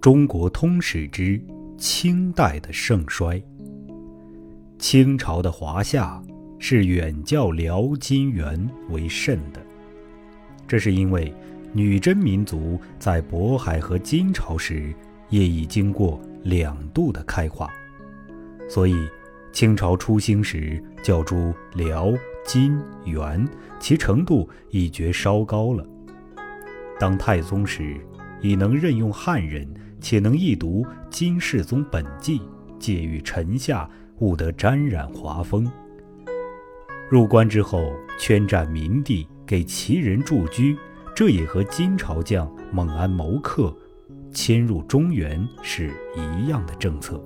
中国通史之清代的盛衰。清朝的华夏是远较辽、金、元为甚的，这是因为女真民族在渤海和金朝时业已经过两度的开化，所以清朝初兴时较诸辽、金、元，其程度已觉稍高了。当太宗时，已能任用汉人，且能译读《金世宗本纪》，借于臣下，务得沾染华风。入关之后，圈占民地，给旗人驻居，这也和金朝将蒙安谋克迁入中原是一样的政策。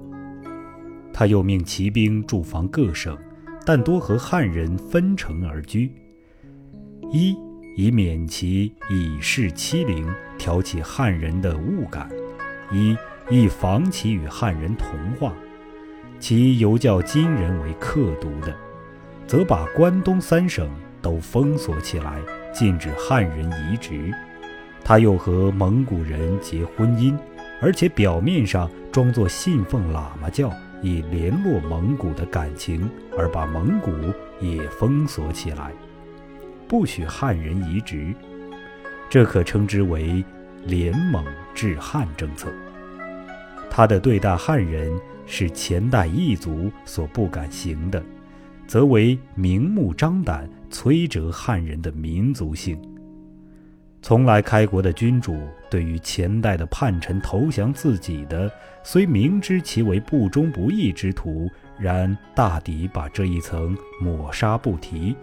他又命骑兵驻防各省，但多和汉人分城而居。一以免其以示欺凌，挑起汉人的恶感；一亦防其与汉人同化。其犹教金人为克毒的，则把关东三省都封锁起来，禁止汉人移植。他又和蒙古人结婚姻，而且表面上装作信奉喇嘛教，以联络蒙古的感情，而把蒙古也封锁起来。不许汉人移植，这可称之为联蒙制汉政策。他的对待汉人是前代异族所不敢行的，则为明目张胆摧折汉人的民族性。从来开国的君主对于前代的叛臣投降自己的，虽明知其为不忠不义之徒，然大抵把这一层抹杀不提。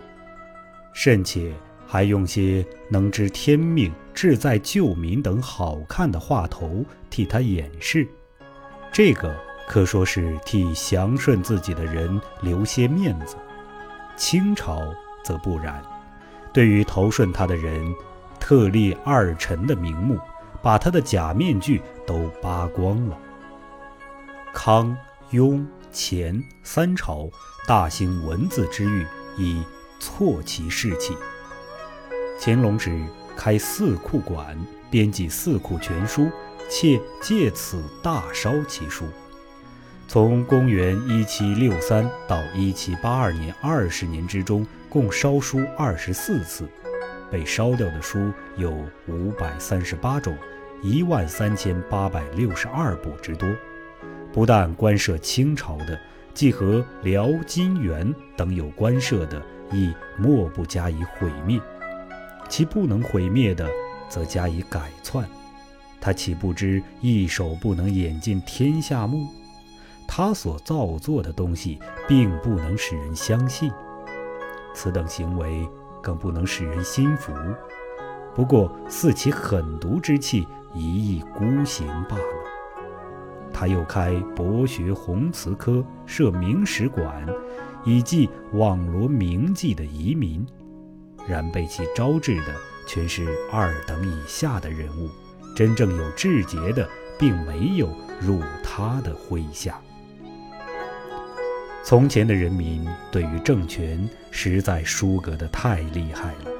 甚且还用些能知天命、志在救民等好看的话头替他掩饰，这个可说是替降顺自己的人留些面子。清朝则不然，对于投顺他的人，特立二臣的名目，把他的假面具都扒光了。康、雍、乾三朝大兴文字之欲，以。挫其士气。乾隆时开四库馆，编辑四库全书，且借此大烧其书。从公元一七六三到一七八二年二十年之中，共烧书二十四次，被烧掉的书有五百三十八种，一万三千八百六十二部之多。不但官设清朝的，既和辽、金、元等有关涉的。亦莫不加以毁灭，其不能毁灭的，则加以改篡。他岂不知一手不能掩尽天下目？他所造作的东西，并不能使人相信。此等行为，更不能使人心服。不过似其狠毒之气，一意孤行罢了。他又开博学弘词科，设明史馆。以记网罗名妓的遗民，然被其招致的全是二等以下的人物，真正有志节的，并没有入他的麾下。从前的人民对于政权实在疏隔得太厉害了，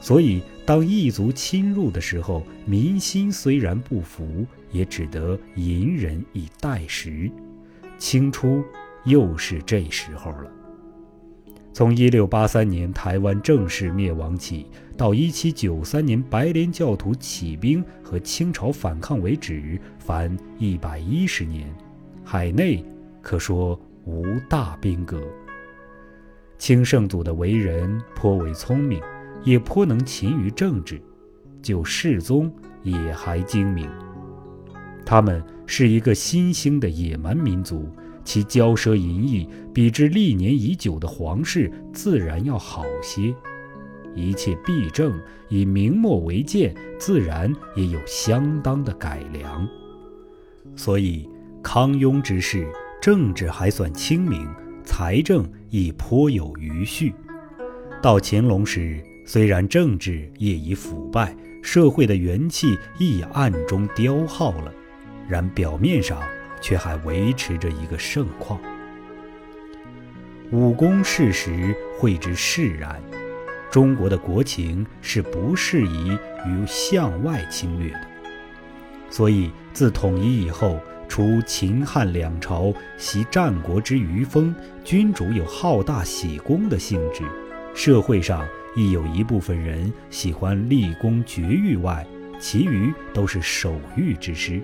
所以当异族侵入的时候，民心虽然不服，也只得隐忍以待时。清初。又是这时候了。从一六八三年台湾正式灭亡起，到一七九三年白莲教徒起兵和清朝反抗为止，凡一百一十年，海内可说无大兵革。清圣祖的为人颇为聪明，也颇能勤于政治，就世宗也还精明。他们是一个新兴的野蛮民族。其骄奢淫逸，比之历年已久的皇室自然要好些；一切弊政以明末为鉴，自然也有相当的改良。所以康雍之事，政治还算清明，财政亦颇有余绪。到乾隆时，虽然政治业已腐败，社会的元气亦暗中凋耗了，然表面上。却还维持着一个盛况。武功事实会之释然，中国的国情是不适宜于向外侵略的。所以自统一以后，除秦汉两朝习战国之余风，君主有好大喜功的性质，社会上亦有一部分人喜欢立功绝育外，其余都是守御之师。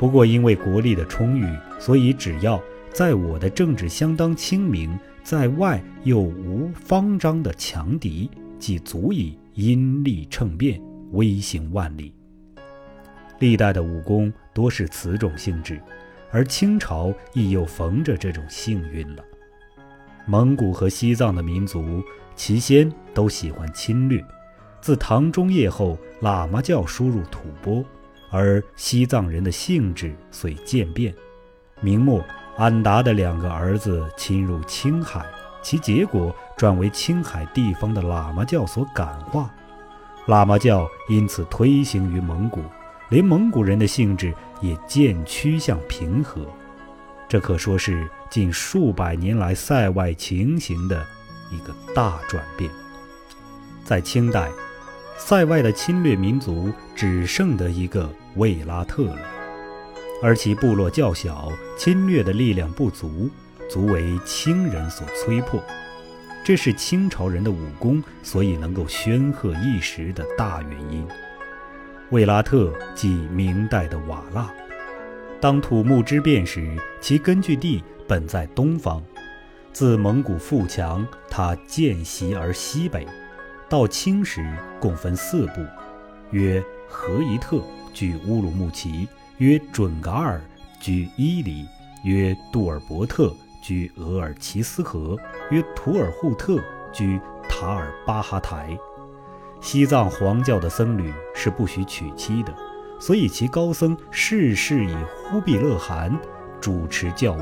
不过因为国力的充裕，所以只要在我的政治相当清明，在外又无方张的强敌，即足以因利乘变，威行万里。历代的武功多是此种性质，而清朝亦又逢着这种幸运了。蒙古和西藏的民族，其先都喜欢侵略，自唐中叶后，喇嘛教输入吐蕃，而西藏人的性质遂渐变。明末安达的两个儿子侵入青海，其结果转为青海地方的喇嘛教所感化，喇嘛教因此推行于蒙古。连蒙古人的性质也渐趋向平和，这可说是近数百年来塞外情形的一个大转变。在清代，塞外的侵略民族只剩得一个卫拉特了，而其部落较小，侵略的力量不足，足为清人所摧破。这是清朝人的武功所以能够煊赫一时的大原因。卫拉特即明代的瓦剌。当土木之变时，其根据地本在东方。自蒙古富强，他渐袭而西北。到清时，共分四部：曰和伊特，居乌鲁木齐；曰准噶尔，居伊犁；曰杜尔伯特，居额尔齐斯河；曰图尔扈特，居塔尔巴哈台。西藏黄教的僧侣是不许娶妻的，所以其高僧世世以忽必勒汗主持教务。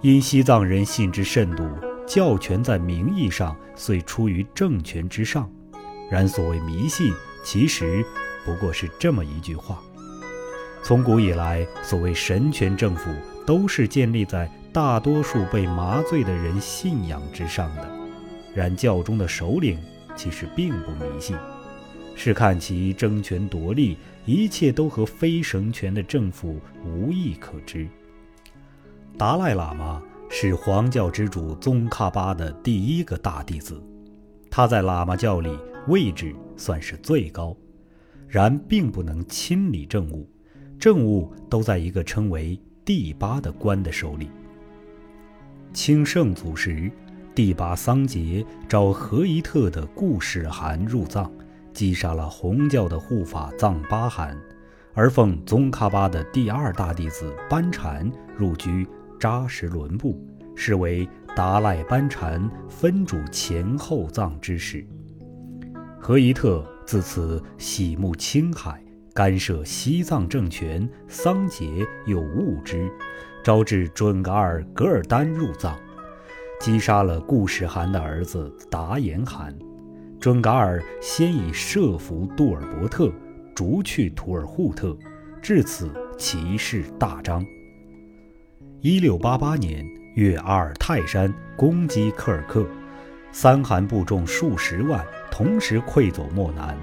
因西藏人信之甚笃，教权在名义上虽出于政权之上，然所谓迷信，其实不过是这么一句话。从古以来，所谓神权政府都是建立在大多数被麻醉的人信仰之上的，然教中的首领。其实并不迷信，是看其争权夺利，一切都和非神权的政府无异可知。达赖喇嘛是黄教之主宗喀巴的第一个大弟子，他在喇嘛教里位置算是最高，然并不能亲理政务，政务都在一个称为第八的官的手里。清圣祖时。第八桑杰召何一特的固始汗入藏，击杀了红教的护法藏巴汗，而奉宗喀巴的第二大弟子班禅入居扎什伦部，是为达赖班禅分主前后藏之事。何一特自此喜慕青海，干涉西藏政权，桑杰又误之，招致准噶尔噶尔丹入藏。击杀了固始汗的儿子达延汗，准噶尔先以设伏杜尔伯特，逐去图尔扈特，至此其势大张。一六八八年，越阿尔泰山攻击科尔克，三汗部众数十万，同时溃走漠南，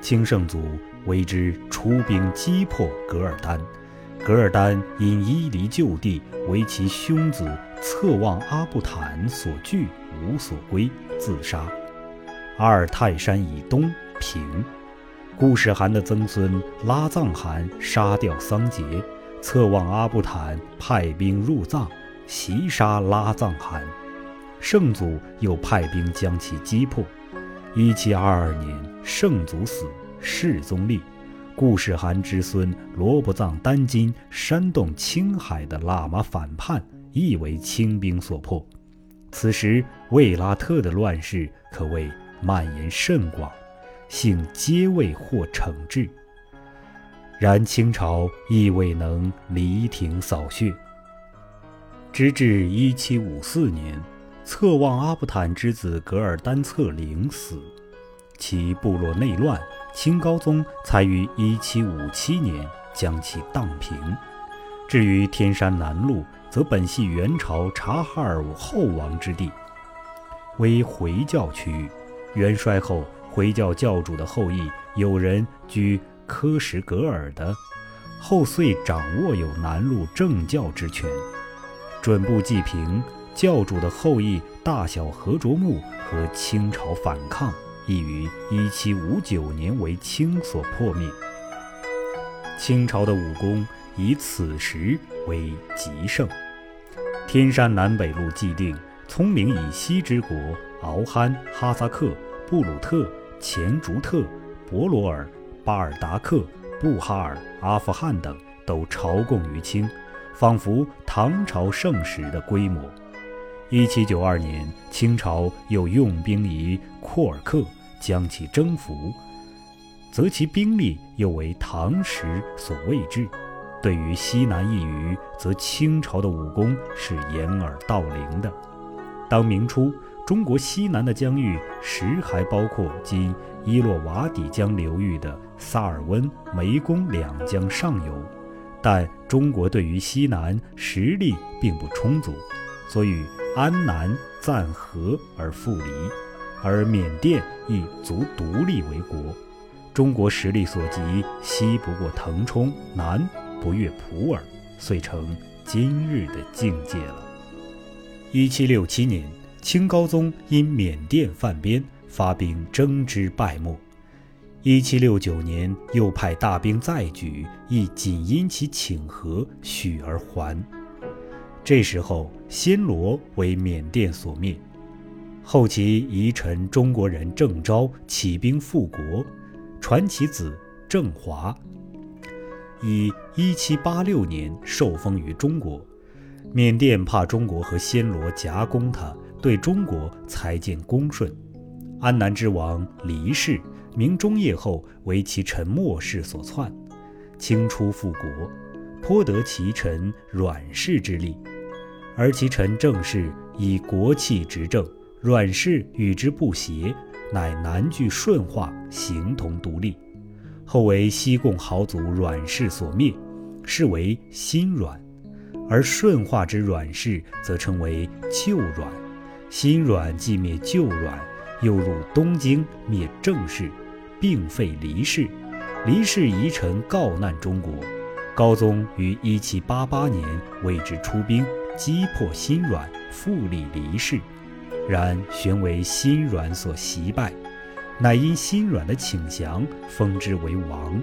清圣祖为之出兵击破噶尔丹。噶尔丹因伊犁旧地为其兄子策妄阿布坦所惧，无所归，自杀。阿尔泰山以东平。固始汗的曾孙拉藏汗杀掉桑杰，策妄阿布坦派兵入藏，袭杀拉藏汗。圣祖又派兵将其击破。一七二二年，圣祖死，世宗立。固始汗之孙罗卜藏丹津煽动青海的喇嘛反叛，亦为清兵所破。此时卫拉特的乱世可谓蔓延甚广，幸皆未获惩治。然清朝亦未能离庭扫穴。直至1754年，策妄阿布坦之子噶尔丹策灵死，其部落内乱。清高宗才于1757年将其荡平。至于天山南路，则本系元朝察哈尔后王之地，为回教区域。元衰后，回教教主的后裔有人居科什噶尔的，后遂掌握有南路政教之权。准部济平教主的后裔大小和卓木和清朝反抗，亦于1759年为清所破灭。清朝的武功以此时为极盛。天山南北路既定，聪明以西之国敖罕、哈萨克、布鲁特、前竹特、博罗尔、巴尔达克、布哈尔、阿富汗等都朝贡于清。仿佛唐朝盛时的规模。一七九二年，清朝又用兵于库尔克，将其征服，则其兵力又为唐时所未至。对于西南一隅，则清朝的武功是掩耳盗铃的。当明初，中国西南的疆域实还包括今伊洛瓦底江流域的萨尔温、湄公两江上游。但中国对于西南实力并不充足，所以安南暂和而复离，而缅甸亦足独立为国。中国实力所及，西不过腾冲，南不越普洱，遂成今日的境界了。一七六七年，清高宗因缅甸犯边，发兵征之败没。一七六九年，又派大兵再举，亦仅因其请和，许而还。这时候，暹罗为缅甸所灭。后其遗臣中国人郑昭起兵复国，传其子郑华，以一七八六年受封于中国。缅甸怕中国和暹罗夹攻他，对中国才见恭顺。安南之王黎氏。明中叶后，为其臣末世所篡，清初复国，颇得其臣阮氏之力，而其臣郑氏以国戚执政，阮氏与之不协，乃南据顺化，形同独立。后为西贡豪族阮氏所灭，是为新阮，而顺化之阮氏则称为旧阮。新阮既灭旧阮。又入东京灭郑氏，并废黎氏。黎氏遗臣告难中国，高宗于一七八八年为之出兵击破心阮，复立黎氏。然旋为心阮所袭败，乃因心阮的请降，封之为王。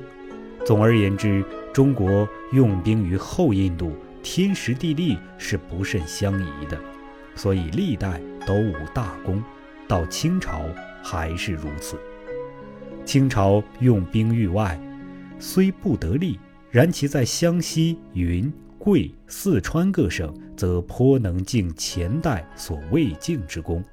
总而言之，中国用兵于后印度，天时地利是不甚相宜的，所以历代都无大功。到清朝还是如此。清朝用兵域外，虽不得力，然其在湘西、云贵、四川各省，则颇能尽前代所未尽之功。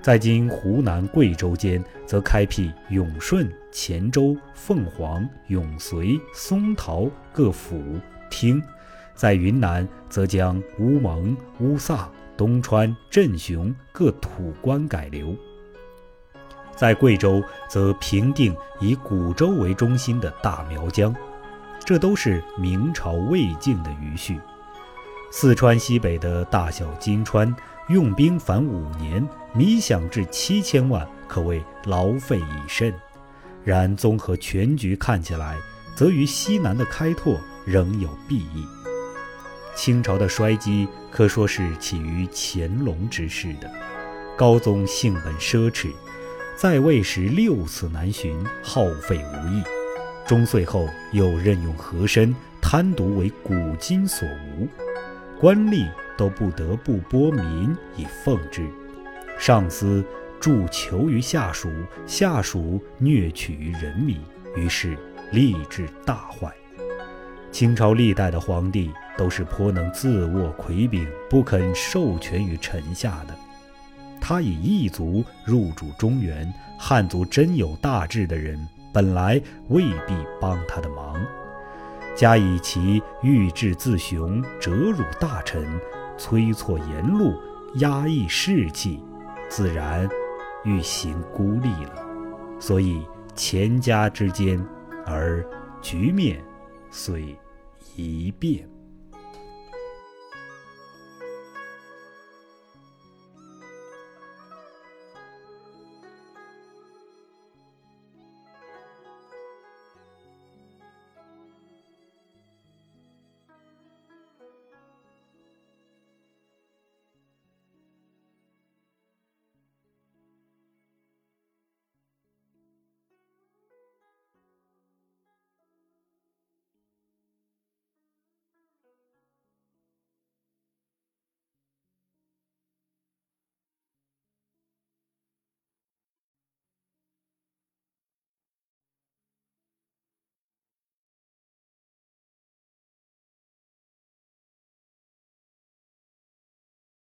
在今湖南、贵州间，则开辟永顺、黔州、凤凰、永绥、松桃各府厅；在云南，则将乌蒙、乌萨。东川、镇雄各土官改流，在贵州则平定以古州为中心的大苗疆，这都是明朝魏晋的余绪。四川西北的大小金川，用兵凡五年，米饷至七千万，可谓劳费已甚。然综合全局看起来，则于西南的开拓仍有裨益。清朝的衰积可说是起于乾隆之世的。高宗性本奢侈，在位时六次南巡，耗费无益。中岁后又任用和珅，贪渎为古今所无，官吏都不得不拨民以奉之。上司助求于下属，下属虐取于人民，于是吏治大坏。清朝历代的皇帝。都是颇能自握魁柄，不肯授权于臣下的。他以异族入主中原，汉族真有大志的人，本来未必帮他的忙。加以其欲志自雄，折辱大臣，催促言路，压抑士气，自然欲行孤立了。所以钱家之间，而局面遂一变。